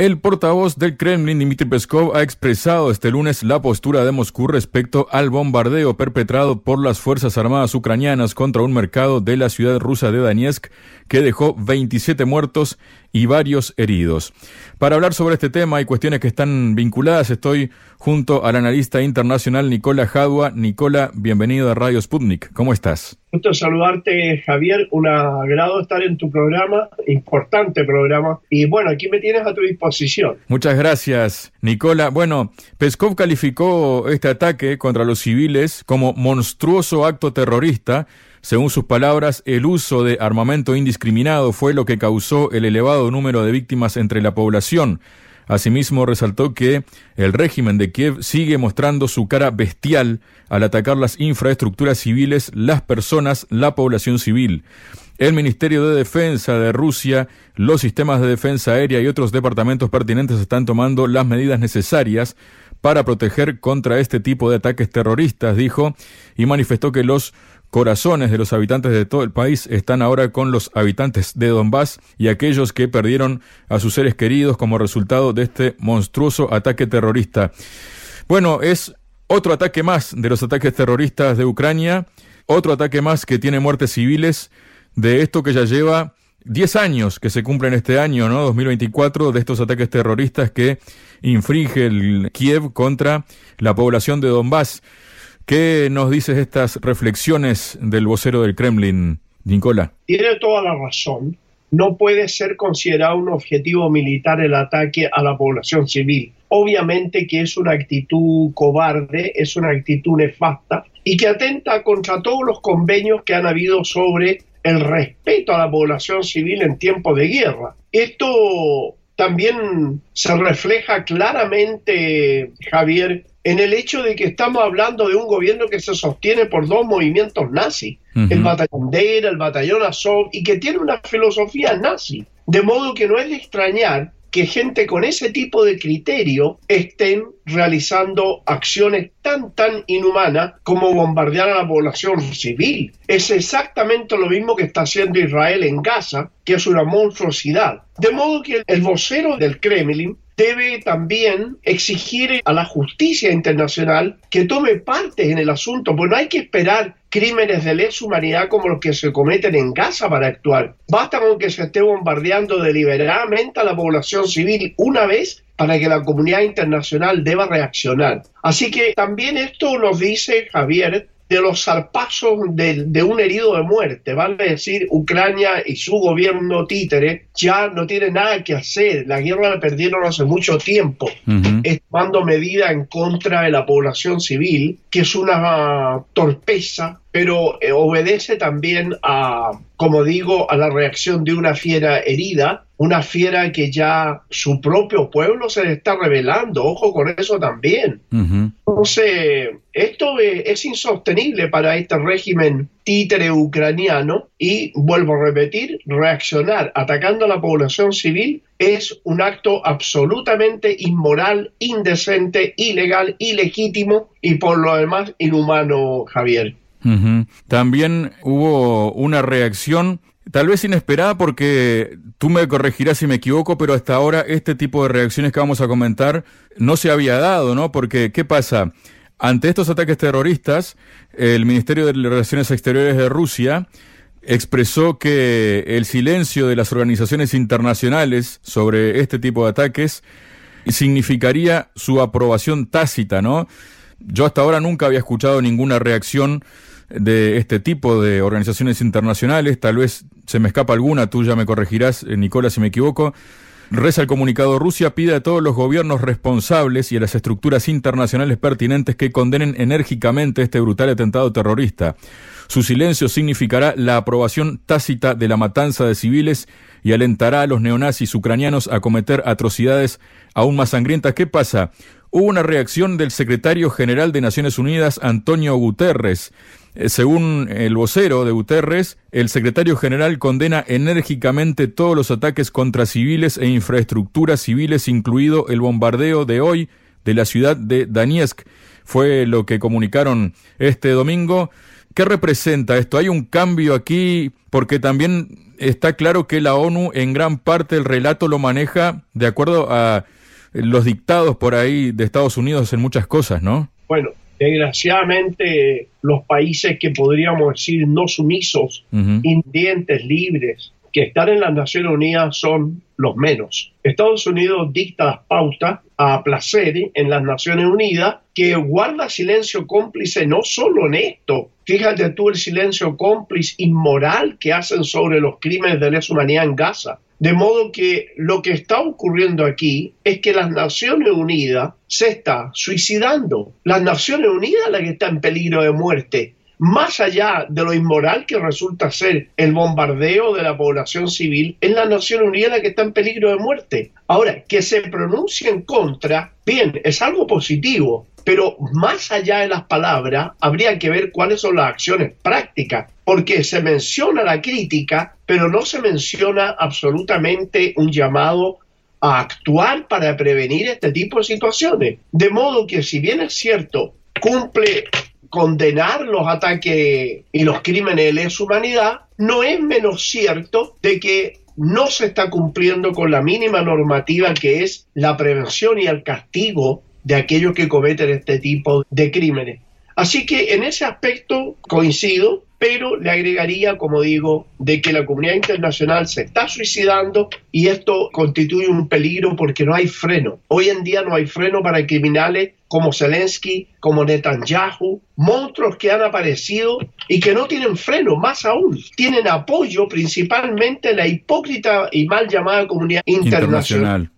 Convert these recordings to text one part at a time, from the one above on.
El portavoz del Kremlin, Dmitry Peskov, ha expresado este lunes la postura de Moscú respecto al bombardeo perpetrado por las Fuerzas Armadas ucranianas contra un mercado de la ciudad rusa de Donetsk que dejó 27 muertos y varios heridos. Para hablar sobre este tema y cuestiones que están vinculadas, estoy junto al analista internacional Nicola Jadua. Nicola, bienvenido a Radio Sputnik. ¿Cómo estás? Gusto saludarte, Javier. Un agrado estar en tu programa, importante programa. Y bueno, aquí me tienes a tu disposición. Muchas gracias, Nicola. Bueno, Peskov calificó este ataque contra los civiles como monstruoso acto terrorista según sus palabras, el uso de armamento indiscriminado fue lo que causó el elevado número de víctimas entre la población. Asimismo, resaltó que el régimen de Kiev sigue mostrando su cara bestial al atacar las infraestructuras civiles, las personas, la población civil. El Ministerio de Defensa de Rusia, los sistemas de defensa aérea y otros departamentos pertinentes están tomando las medidas necesarias para proteger contra este tipo de ataques terroristas, dijo, y manifestó que los corazones de los habitantes de todo el país están ahora con los habitantes de Donbass y aquellos que perdieron a sus seres queridos como resultado de este monstruoso ataque terrorista. Bueno, es otro ataque más de los ataques terroristas de Ucrania, otro ataque más que tiene muertes civiles de esto que ya lleva 10 años que se cumplen este año, ¿no? 2024, de estos ataques terroristas que infringe el Kiev contra la población de Donbass. ¿Qué nos dices estas reflexiones del vocero del Kremlin, Nicola? Tiene toda la razón. No puede ser considerado un objetivo militar el ataque a la población civil. Obviamente que es una actitud cobarde, es una actitud nefasta y que atenta contra todos los convenios que han habido sobre el respeto a la población civil en tiempos de guerra. Esto también se refleja claramente, Javier, en el hecho de que estamos hablando de un gobierno que se sostiene por dos movimientos nazis, el batallón Deira, el batallón Azov, y que tiene una filosofía nazi. De modo que no es de extrañar que gente con ese tipo de criterio estén realizando acciones tan, tan inhumanas como bombardear a la población civil. Es exactamente lo mismo que está haciendo Israel en Gaza, que es una monstruosidad. De modo que el vocero del Kremlin debe también exigir a la justicia internacional que tome parte en el asunto, porque no hay que esperar crímenes de lesa humanidad como los que se cometen en Gaza para actuar. Basta con que se esté bombardeando deliberadamente a la población civil una vez para que la comunidad internacional deba reaccionar. Así que también esto nos dice Javier de los zarpazos de, un herido de muerte, vale decir, Ucrania y su gobierno títere ya no tiene nada que hacer, la guerra la perdieron hace mucho tiempo, tomando medidas en contra de la población civil, que es una torpeza pero eh, obedece también a, como digo, a la reacción de una fiera herida, una fiera que ya su propio pueblo se le está revelando, ojo con eso también. Entonces, esto es insostenible para este régimen títere ucraniano y, vuelvo a repetir, reaccionar atacando a la población civil es un acto absolutamente inmoral, indecente, ilegal, ilegítimo y por lo demás inhumano, Javier. También hubo una reacción, tal vez inesperada, porque tú me corregirás si me equivoco, pero hasta ahora este tipo de reacciones que vamos a comentar no se había dado, ¿no? Porque, ¿qué pasa? Ante estos ataques terroristas, el Ministerio de Relaciones Exteriores de Rusia expresó que el silencio de las organizaciones internacionales sobre este tipo de ataques significaría su aprobación tácita, ¿no? Yo hasta ahora nunca había escuchado ninguna reacción de este tipo de organizaciones internacionales, tal vez se me escapa alguna, tú ya me corregirás, eh, Nicolás, si me equivoco. Reza el comunicado, Rusia pide a todos los gobiernos responsables y a las estructuras internacionales pertinentes que condenen enérgicamente este brutal atentado terrorista. Su silencio significará la aprobación tácita de la matanza de civiles y alentará a los neonazis ucranianos a cometer atrocidades aún más sangrientas. ¿Qué pasa? Hubo una reacción del secretario general de Naciones Unidas, Antonio Guterres, según el vocero de Guterres, el secretario general condena enérgicamente todos los ataques contra civiles e infraestructuras civiles, incluido el bombardeo de hoy de la ciudad de Donetsk. Fue lo que comunicaron este domingo. ¿Qué representa esto? ¿Hay un cambio aquí? Porque también está claro que la ONU en gran parte el relato lo maneja de acuerdo a los dictados por ahí de Estados Unidos en muchas cosas, ¿no? Bueno, desgraciadamente los países que podríamos decir no sumisos, uh libres, que están en las Naciones Unidas son los menos. Estados Unidos dicta las pautas a placer en las Naciones Unidas que guarda silencio cómplice no solo en esto, fíjate tú el silencio cómplice inmoral que hacen sobre los crímenes de lesa humanidad en Gaza. De modo que lo que está ocurriendo aquí es que las Naciones Unidas se está suicidando. Las Naciones Unidas la que está en peligro de muerte más allá de lo inmoral que resulta ser el bombardeo de la población civil, es la Nación Unida la que está en peligro de muerte. Ahora, que se pronuncie en contra, bien, es algo positivo, pero más allá de las palabras, habría que ver cuáles son las acciones prácticas, porque se menciona la crítica, pero no se menciona absolutamente un llamado a actuar para prevenir este tipo de situaciones. De modo que si bien es cierto, cumple condenar los ataques y los crímenes de lesa humanidad, no es menos cierto de que no se está cumpliendo con la mínima normativa que es la prevención y el castigo de aquellos que cometen este tipo de crímenes. Así que en ese aspecto coincido, pero le agregaría, como digo, de que la comunidad internacional se está suicidando y esto constituye un peligro porque no hay freno. Hoy en día no hay freno para criminales como Zelensky, como Netanyahu, monstruos que han aparecido y que no tienen freno, más aún, tienen apoyo principalmente la hipócrita y mal llamada comunidad internacional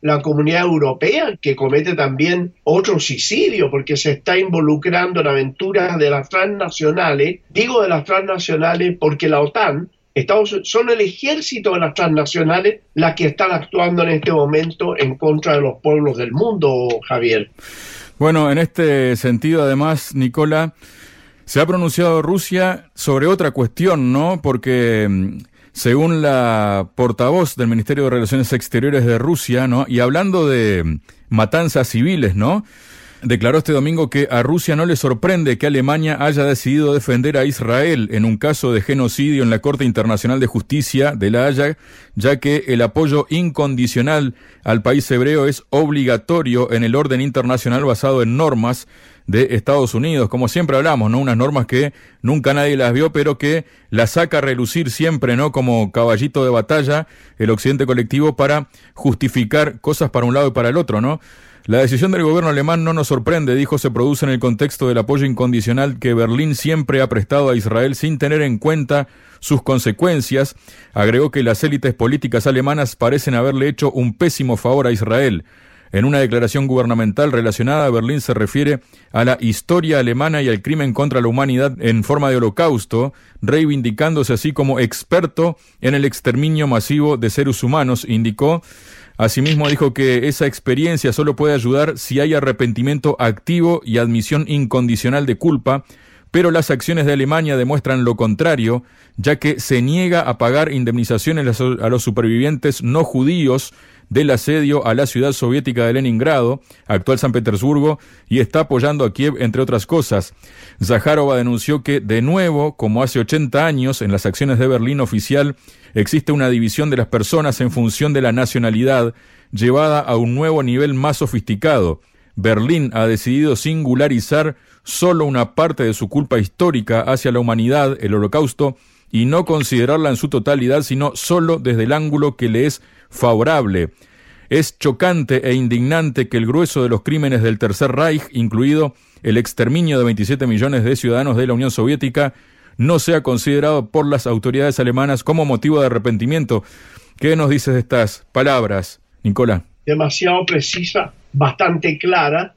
la comunidad europea, que comete también otro suicidio porque se está involucrando en aventuras de las transnacionales. Digo de las transnacionales porque la OTAN, Estados, son el ejército de las transnacionales las que están actuando en este momento en contra de los pueblos del mundo, Javier. Bueno, en este sentido, además, Nicola, se ha pronunciado Rusia sobre otra cuestión, ¿no? Porque mm, según la portavoz del Ministerio de Relaciones Exteriores de Rusia, ¿no? Y hablando de matanzas civiles, ¿no? Declaró este domingo que a Rusia no le sorprende que Alemania haya decidido defender a Israel en un caso de genocidio en la Corte Internacional de Justicia de la Haya, ya que el apoyo incondicional al país hebreo es obligatorio en el orden internacional basado en normas de Estados Unidos, como siempre hablamos, ¿no? Unas normas que nunca nadie las vio, pero que las saca a relucir siempre, ¿no? Como caballito de batalla el occidente colectivo para justificar cosas para un lado y para el otro, ¿no? La decisión del gobierno alemán no nos sorprende, dijo, se produce en el contexto del apoyo incondicional que Berlín siempre ha prestado a Israel sin tener en cuenta sus consecuencias. Agregó que las élites políticas alemanas parecen haberle hecho un pésimo favor a Israel. En una declaración gubernamental relacionada, Berlín se refiere a la historia alemana y al crimen contra la humanidad en forma de holocausto, reivindicándose así como experto en el exterminio masivo de seres humanos, indicó. Asimismo dijo que esa experiencia solo puede ayudar si hay arrepentimiento activo y admisión incondicional de culpa, pero las acciones de Alemania demuestran lo contrario, ya que se niega a pagar indemnizaciones a los supervivientes no judíos del asedio a la ciudad soviética de Leningrado, actual San Petersburgo, y está apoyando a Kiev, entre otras cosas. Zaharova denunció que, de nuevo, como hace 80 años, en las acciones de Berlín oficial, existe una división de las personas en función de la nacionalidad, llevada a un nuevo nivel más sofisticado. Berlín ha decidido singularizar solo una parte de su culpa histórica hacia la humanidad, el holocausto, y no considerarla en su totalidad, sino solo desde el ángulo que le es favorable. Es chocante e indignante que el grueso de los crímenes del Tercer Reich, incluido el exterminio de 27 millones de ciudadanos de la Unión Soviética, no sea considerado por las autoridades alemanas como motivo de arrepentimiento. ¿Qué nos dices de estas palabras, Nicola? Demasiado precisa, bastante clara,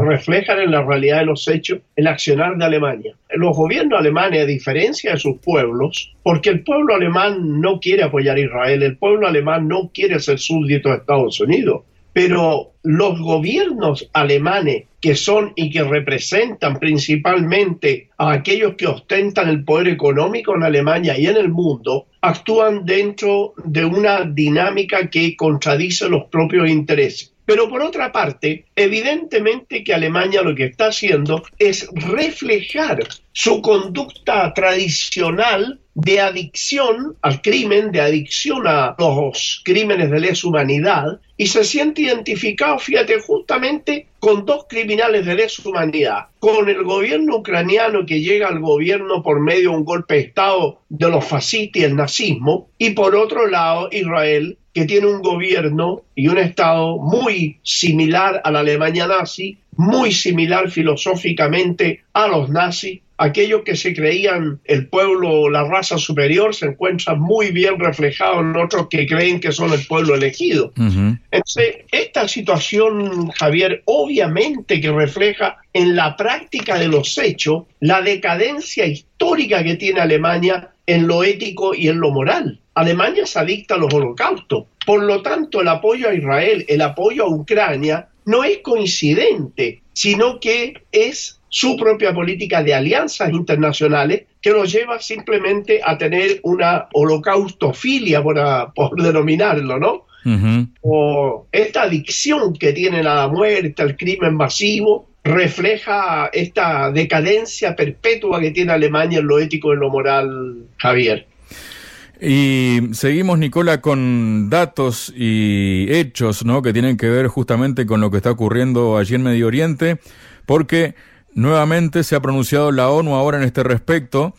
reflejan en la realidad de los hechos el accionar de Alemania. Los gobiernos alemanes, a diferencia de sus pueblos, porque el pueblo alemán no quiere apoyar a Israel, el pueblo alemán no quiere ser súbdito de Estados Unidos, pero los gobiernos alemanes que son y que representan principalmente a aquellos que ostentan el poder económico en Alemania y en el mundo, actúan dentro de una dinámica que contradice los propios intereses. Pero por otra parte, evidentemente que Alemania lo que está haciendo es reflejar su conducta tradicional de adicción al crimen, de adicción a los crímenes de lesa humanidad, y se siente identificado, fíjate, justamente con dos criminales de lesa humanidad, con el gobierno ucraniano que llega al gobierno por medio de un golpe de Estado de los fascistas y el nazismo, y por otro lado Israel, que tiene un gobierno y un Estado muy similar a la Alemania nazi, muy similar filosóficamente a los nazis, aquellos que se creían el pueblo, la raza superior, se encuentran muy bien reflejados en otros que creen que son el pueblo elegido. Entonces, esta situación, Javier, obviamente que refleja en la práctica de los hechos la decadencia histórica que tiene Alemania en lo ético y en lo moral. Alemania se adicta a los holocaustos. Por lo tanto, el apoyo a Israel, el apoyo a Ucrania, no es coincidente, sino que es su propia política de alianzas internacionales que lo lleva simplemente a tener una holocaustofilia, por, por denominarlo, ¿no? O esta adicción que tienen a la muerte, al crimen masivo, refleja esta decadencia perpetua que tiene Alemania en lo ético y en lo moral, Javier. Y seguimos, Nicola, con datos y hechos ¿no? que tienen que ver justamente con lo que está ocurriendo allí en Medio Oriente, porque Nuevamente se ha pronunciado la ONU ahora en este respecto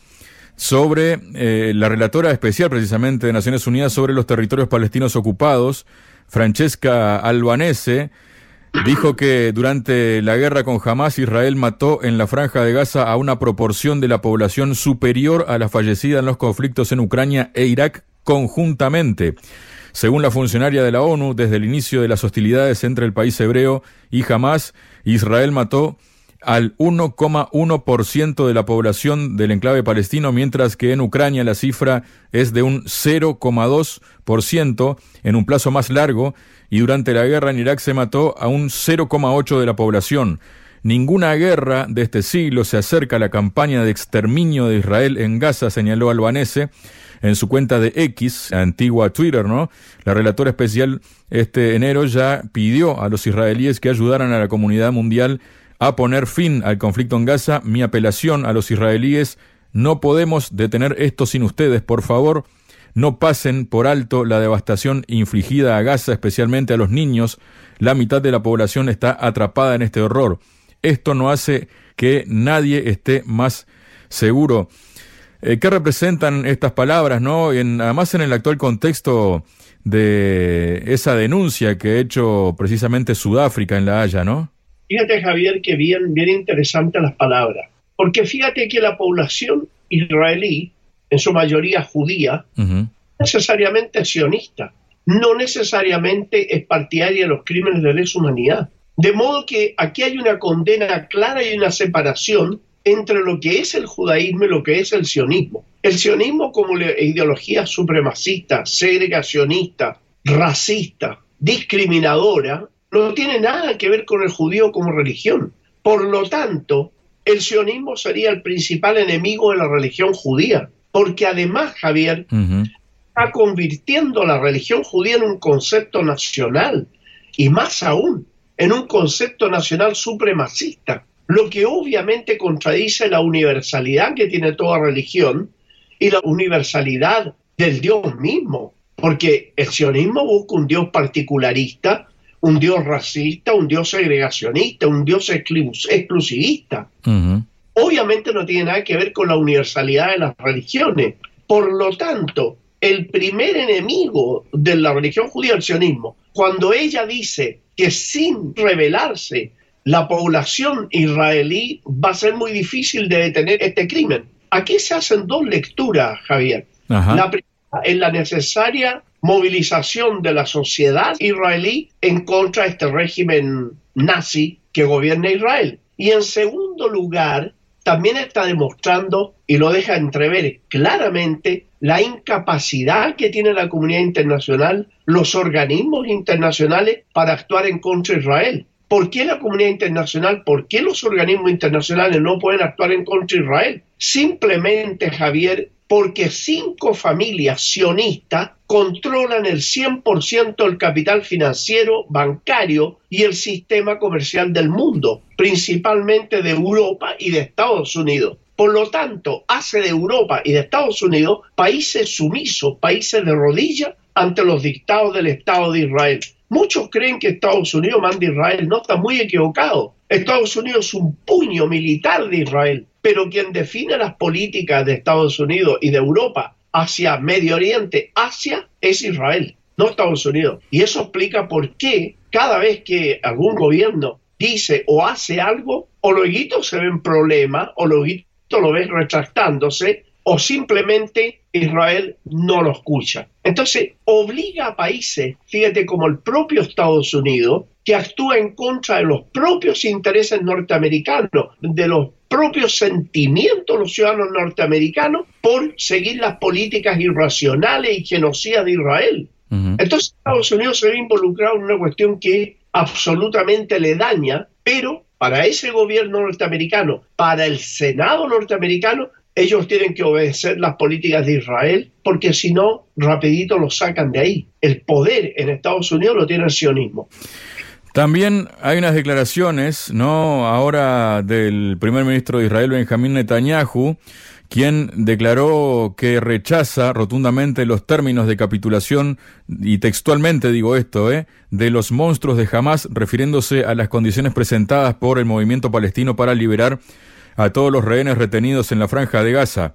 sobre eh, la relatora especial precisamente de Naciones Unidas sobre los territorios palestinos ocupados, Francesca Albanese, dijo que durante la guerra con Hamas Israel mató en la franja de Gaza a una proporción de la población superior a la fallecida en los conflictos en Ucrania e Irak conjuntamente. Según la funcionaria de la ONU, desde el inicio de las hostilidades entre el país hebreo y Hamas, Israel mató al 1,1% de la población del enclave palestino, mientras que en Ucrania la cifra es de un 0,2% en un plazo más largo, y durante la guerra en Irak se mató a un 0,8% de la población. Ninguna guerra de este siglo se acerca a la campaña de exterminio de Israel en Gaza, señaló Albanese en su cuenta de X, antigua Twitter, ¿no? La relatora especial este enero ya pidió a los israelíes que ayudaran a la comunidad mundial a poner fin al conflicto en Gaza, mi apelación a los israelíes, no podemos detener esto sin ustedes, por favor, no pasen por alto la devastación infligida a Gaza, especialmente a los niños, la mitad de la población está atrapada en este horror. Esto no hace que nadie esté más seguro. Eh, ¿Qué representan estas palabras, no? En, además en el actual contexto de esa denuncia que ha hecho precisamente Sudáfrica en La Haya, ¿no? Fíjate, Javier, que bien, bien interesantes las palabras. Porque fíjate que la población israelí, en su mayoría judía, necesariamente es sionista, no necesariamente es partidaria de los crímenes de lesa humanidad. De modo que aquí hay una condena clara y una separación entre lo que es el judaísmo y lo que es el sionismo. El sionismo como ideología supremacista, segregacionista, racista, discriminadora, no tiene nada que ver con el judío como religión. Por lo tanto, el sionismo sería el principal enemigo de la religión judía, porque además, Javier, está convirtiendo la religión judía en un concepto nacional y más aún en un concepto nacional supremacista, lo que obviamente contradice la universalidad que tiene toda religión y la universalidad del Dios mismo, porque el sionismo busca un Dios particularista un Dios racista, un Dios segregacionista, un Dios exclusivista. Obviamente no tiene nada que ver con la universalidad de las religiones. Por lo tanto, el primer enemigo de la religión judía es el sionismo. Cuando ella dice que sin revelarse la población israelí va a ser muy difícil de detener este crimen. Aquí se hacen dos lecturas, Javier. La primera es la necesaria movilización de la sociedad israelí en contra de este régimen nazi que gobierna Israel. Y en segundo lugar, también está demostrando y lo deja entrever claramente la incapacidad que tiene la comunidad internacional, los organismos internacionales para actuar en contra de Israel. ¿Por qué la comunidad internacional, por qué los organismos internacionales no pueden actuar en contra de Israel? Simplemente, Javier, porque cinco familias sionistas controlan el 100% del capital financiero, bancario y el sistema comercial del mundo, principalmente de Europa y de Estados Unidos. Por lo tanto, hace de Europa y de Estados Unidos países sumisos, países de rodillas ante los dictados del Estado de Israel. Muchos creen que Estados Unidos manda a Israel, no está muy equivocado. Estados Unidos es un puño militar de Israel, pero quien define las políticas de Estados Unidos y de Europa hacia Medio Oriente, Asia, es Israel, no Estados Unidos. Y eso explica por qué cada vez que algún gobierno dice o hace algo, o luego se ven problemas, o luego lo ven retractándose, o simplemente Israel no lo escucha. Entonces, obliga a países, fíjate, como el propio Estados Unidos, que actúa en contra de los propios intereses norteamericanos, de los propios sentimientos de los ciudadanos norteamericanos, por seguir las políticas irracionales y genocidas de Israel. Entonces, Estados Unidos se ve involucrado en una cuestión que absolutamente le daña, pero para ese gobierno norteamericano, para el Senado norteamericano, ellos tienen que obedecer las políticas de Israel, porque si no, rapidito lo sacan de ahí. El poder en Estados Unidos lo tiene el sionismo. También hay unas declaraciones, ¿no? Ahora del primer ministro de Israel, Benjamín Netanyahu, quien declaró que rechaza rotundamente los términos de capitulación, y textualmente digo esto, ¿eh? de los monstruos de Hamas, refiriéndose a las condiciones presentadas por el movimiento palestino para liberar a todos los rehenes retenidos en la franja de Gaza.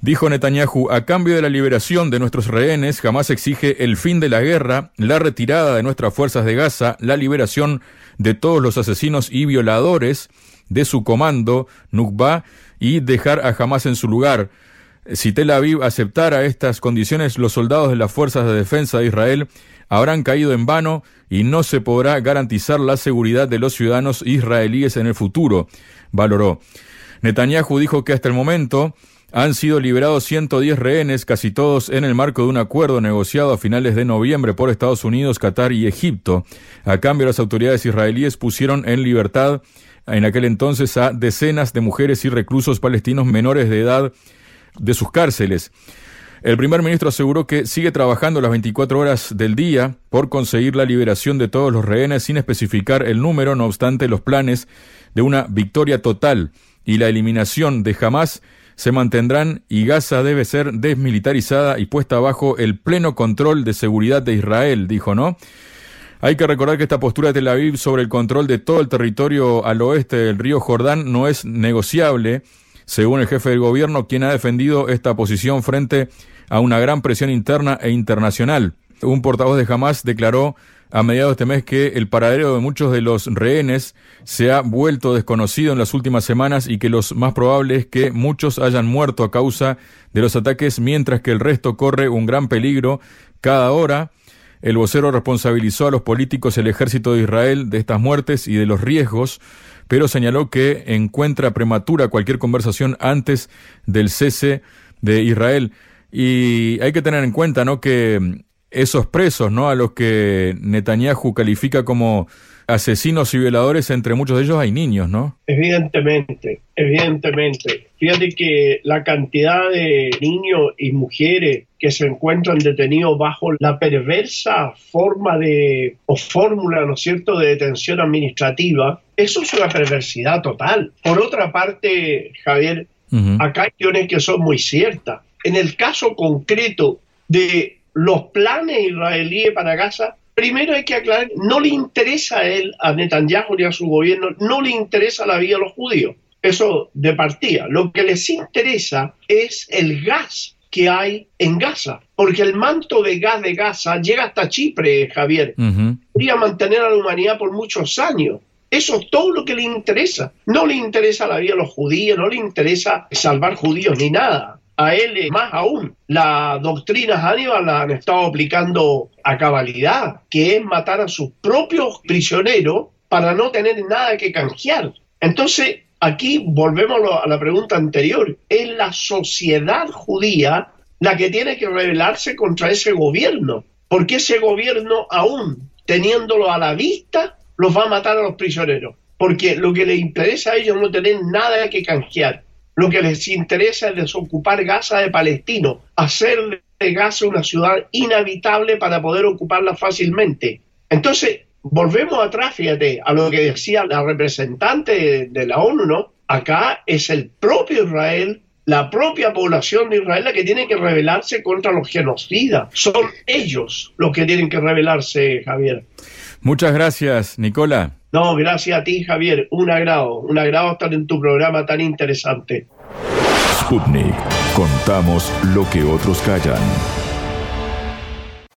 Dijo Netanyahu, a cambio de la liberación de nuestros rehenes, jamás exige el fin de la guerra, la retirada de nuestras fuerzas de Gaza, la liberación de todos los asesinos y violadores de su comando, Nukba, y dejar a Hamas en su lugar. Si Tel Aviv aceptara estas condiciones, los soldados de las fuerzas de defensa de Israel habrán caído en vano y no se podrá garantizar la seguridad de los ciudadanos israelíes en el futuro, valoró. Netanyahu dijo que hasta el momento han sido liberados 110 rehenes, casi todos en el marco de un acuerdo negociado a finales de noviembre por Estados Unidos, Qatar y Egipto. A cambio, las autoridades israelíes pusieron en libertad en aquel entonces a decenas de mujeres y reclusos palestinos menores de edad de sus cárceles. El primer ministro aseguró que sigue trabajando las 24 horas del día por conseguir la liberación de todos los rehenes sin especificar el número, no obstante los planes de una victoria total y la eliminación de Hamas se mantendrán y Gaza debe ser desmilitarizada y puesta bajo el pleno control de seguridad de Israel, dijo, ¿no? Hay que recordar que esta postura de Tel Aviv sobre el control de todo el territorio al oeste del río Jordán no es negociable, según el jefe del gobierno, quien ha defendido esta posición frente a una gran presión interna e internacional. Un portavoz de Hamas declaró a mediados de este mes que el paradero de muchos de los rehenes se ha vuelto desconocido en las últimas semanas y que los más probable es que muchos hayan muerto a causa de los ataques, mientras que el resto corre un gran peligro cada hora. El vocero responsabilizó a los políticos el ejército de Israel de estas muertes y de los riesgos, pero señaló que encuentra prematura cualquier conversación antes del cese de Israel. Y hay que tener en cuenta, ¿no? que esos presos, ¿no? A los que Netanyahu califica como asesinos y violadores, entre muchos de ellos hay niños, ¿no? Evidentemente, evidentemente. Fíjate que la cantidad de niños y mujeres que se encuentran detenidos bajo la perversa forma de o fórmula, ¿no es cierto?, de detención administrativa, eso es una perversidad total. Por otra parte, Javier, acá hay cuestiones que son muy ciertas. En el caso concreto de los planes israelíes para Gaza, primero hay que aclarar, no le interesa a él, a Netanyahu ni a su gobierno, no le interesa la vida de los judíos. Eso de partida. Lo que les interesa es el gas que hay en Gaza, porque el manto de gas de Gaza llega hasta Chipre, Javier. Podría mantener a la humanidad por muchos años. Eso es todo lo que le interesa. No le interesa la vida de los judíos, no le interesa salvar judíos ni nada a él más aún. La doctrina Hannibal la han estado aplicando a cabalidad, que es matar a sus propios prisioneros para no tener nada que canjear. Entonces, aquí volvemos a la pregunta anterior, es la sociedad judía la que tiene que rebelarse contra ese gobierno, porque ese gobierno aún teniéndolo a la vista, los va a matar a los prisioneros, porque lo que les interesa a ellos no tener nada que canjear. Lo que les interesa es desocupar Gaza de palestinos, hacer de Gaza una ciudad inhabitable para poder ocuparla fácilmente. Entonces, volvemos atrás, fíjate, a lo que decía la representante de la ONU. Acá es el propio Israel, la propia población de Israel la que tiene que rebelarse contra los genocidas. Son ellos los que tienen que rebelarse, Javier. Muchas gracias, Nicola. No, gracias a ti, Javier. Un agrado, un agrado estar en tu programa tan interesante. Sputnik. Contamos lo que otros callan.